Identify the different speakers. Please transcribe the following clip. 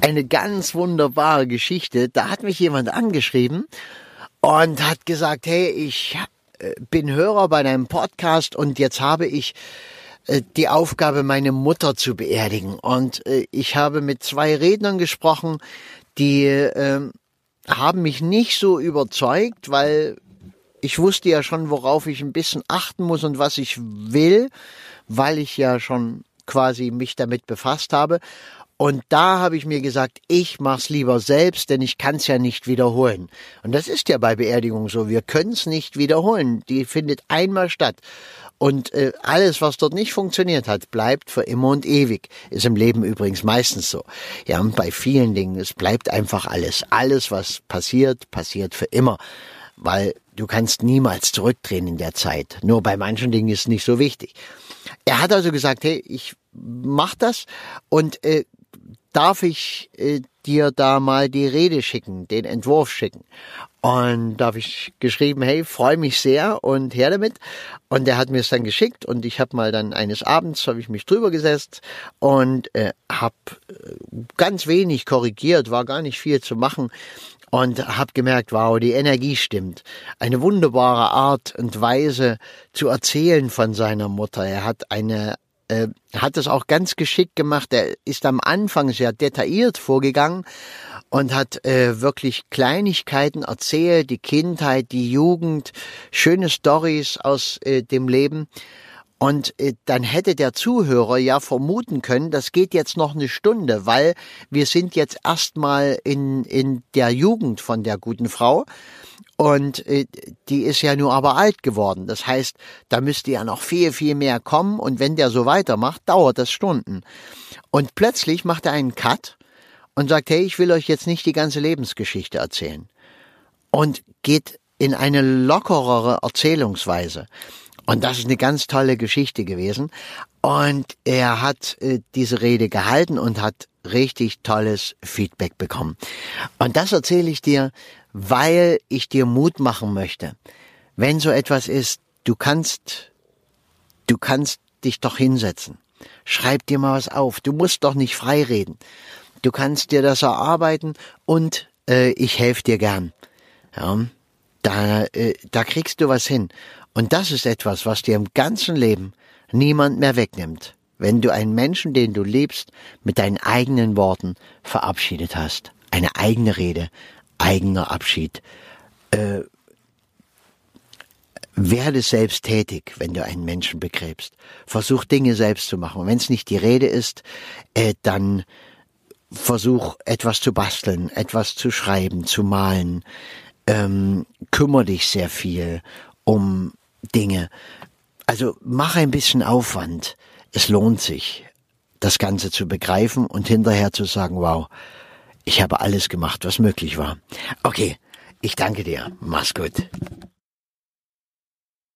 Speaker 1: eine ganz wunderbare Geschichte. Da hat mich jemand angeschrieben und hat gesagt, hey, ich äh, bin Hörer bei deinem Podcast und jetzt habe ich äh, die Aufgabe, meine Mutter zu beerdigen. Und äh, ich habe mit zwei Rednern gesprochen, die äh, haben mich nicht so überzeugt, weil ich wusste ja schon, worauf ich ein bisschen achten muss und was ich will, weil ich ja schon quasi mich damit befasst habe. Und da habe ich mir gesagt, ich mach's lieber selbst, denn ich kann's ja nicht wiederholen. Und das ist ja bei Beerdigungen so. Wir können's nicht wiederholen. Die findet einmal statt. Und äh, alles, was dort nicht funktioniert hat, bleibt für immer und ewig. Ist im Leben übrigens meistens so. Ja, bei vielen Dingen, es bleibt einfach alles. Alles, was passiert, passiert für immer. Weil du kannst niemals zurückdrehen in der Zeit. Nur bei manchen Dingen ist es nicht so wichtig. Er hat also gesagt, hey, ich mach das und äh, darf ich äh, dir da mal die Rede schicken, den Entwurf schicken. Und da habe ich geschrieben, hey, freue mich sehr und her damit. Und er hat mir es dann geschickt und ich habe mal dann eines Abends habe ich mich drüber gesetzt und äh, habe äh, ganz wenig korrigiert, war gar nicht viel zu machen und habe gemerkt, wow, die Energie stimmt. Eine wunderbare Art und Weise zu erzählen von seiner Mutter. Er hat eine äh, hat es auch ganz geschickt gemacht. Er ist am Anfang sehr detailliert vorgegangen und hat äh, wirklich Kleinigkeiten erzählt, die Kindheit, die Jugend, schöne Stories aus äh, dem Leben. Und äh, dann hätte der Zuhörer ja vermuten können, das geht jetzt noch eine Stunde, weil wir sind jetzt erstmal in, in der Jugend von der guten Frau. Und äh, die ist ja nur aber alt geworden. Das heißt, da müsste ja noch viel, viel mehr kommen. Und wenn der so weitermacht, dauert das Stunden. Und plötzlich macht er einen Cut und sagt, hey, ich will euch jetzt nicht die ganze Lebensgeschichte erzählen. Und geht in eine lockerere Erzählungsweise. Und das ist eine ganz tolle Geschichte gewesen. Und er hat äh, diese Rede gehalten und hat richtig tolles Feedback bekommen. Und das erzähle ich dir, weil ich dir Mut machen möchte. Wenn so etwas ist, du kannst, du kannst dich doch hinsetzen. Schreib dir mal was auf. Du musst doch nicht frei reden. Du kannst dir das erarbeiten und äh, ich helfe dir gern. Ja, da, äh, da kriegst du was hin. Und das ist etwas, was dir im ganzen Leben niemand mehr wegnimmt, wenn du einen Menschen, den du liebst, mit deinen eigenen Worten verabschiedet hast. Eine eigene Rede, eigener Abschied. Äh, werde selbst tätig, wenn du einen Menschen begräbst. Versuch Dinge selbst zu machen. Und wenn es nicht die Rede ist, äh, dann versuch etwas zu basteln, etwas zu schreiben, zu malen. Ähm, kümmere dich sehr viel um Dinge. Also mach ein bisschen Aufwand. Es lohnt sich, das Ganze zu begreifen und hinterher zu sagen, wow, ich habe alles gemacht, was möglich war. Okay, ich danke dir. Mach's gut.